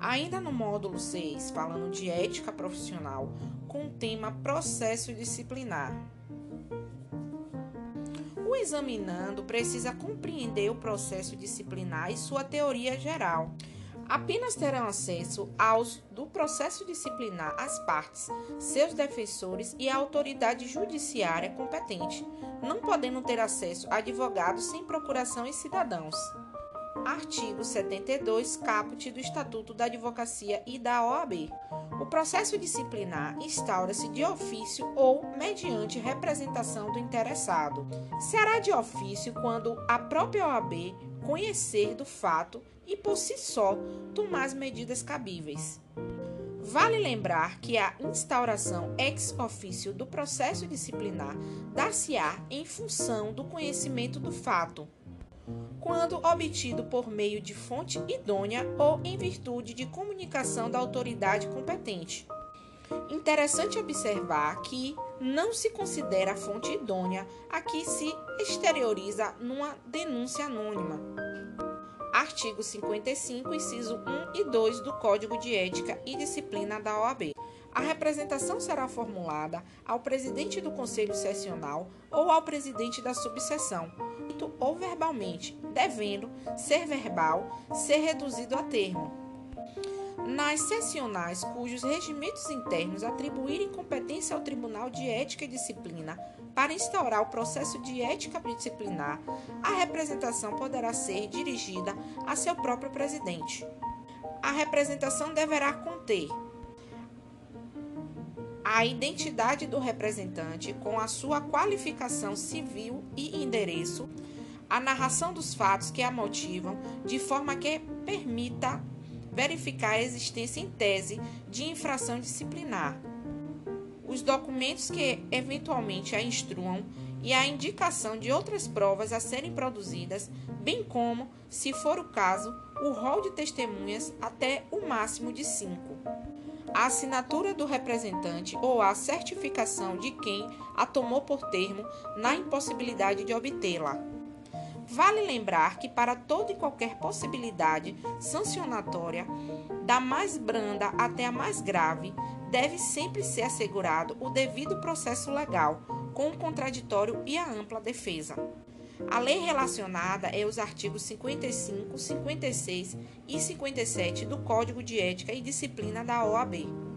Ainda no módulo 6, falando de ética profissional, com o tema processo disciplinar. O examinando precisa compreender o processo disciplinar e sua teoria geral. Apenas terão acesso aos do processo disciplinar as partes, seus defensores e a autoridade judiciária competente, não podendo ter acesso a advogados sem procuração e cidadãos. Artigo 72, caput do Estatuto da Advocacia e da OAB. O processo disciplinar instaura-se de ofício ou mediante representação do interessado. Será de ofício quando a própria OAB conhecer do fato e por si só tomar as medidas cabíveis. Vale lembrar que a instauração ex officio do processo disciplinar dar-se-á em função do conhecimento do fato, quando obtido por meio de fonte idônea ou em virtude de comunicação da autoridade competente. Interessante observar que não se considera a fonte idônea a que se exterioriza numa denúncia anônima. Artigo 55, inciso 1 e 2 do Código de Ética e Disciplina da OAB. A representação será formulada ao presidente do Conselho Sessional ou ao presidente da subseção, ou verbalmente, devendo ser verbal, ser reduzido a termo. Nas sessionais cujos regimentos internos atribuírem competência ao Tribunal de Ética e Disciplina para instaurar o processo de ética disciplinar, a representação poderá ser dirigida a seu próprio presidente. A representação deverá conter a identidade do representante com a sua qualificação civil e endereço, a narração dos fatos que a motivam, de forma que permita verificar a existência em tese de infração disciplinar, os documentos que eventualmente a instruam e a indicação de outras provas a serem produzidas, bem como, se for o caso, o rol de testemunhas até o máximo de cinco. A assinatura do representante ou a certificação de quem a tomou por termo na impossibilidade de obtê-la. Vale lembrar que, para toda e qualquer possibilidade sancionatória, da mais branda até a mais grave, deve sempre ser assegurado o devido processo legal, com o contraditório e a ampla defesa. A lei relacionada é os artigos 55, 56 e 57 do Código de Ética e Disciplina da OAB.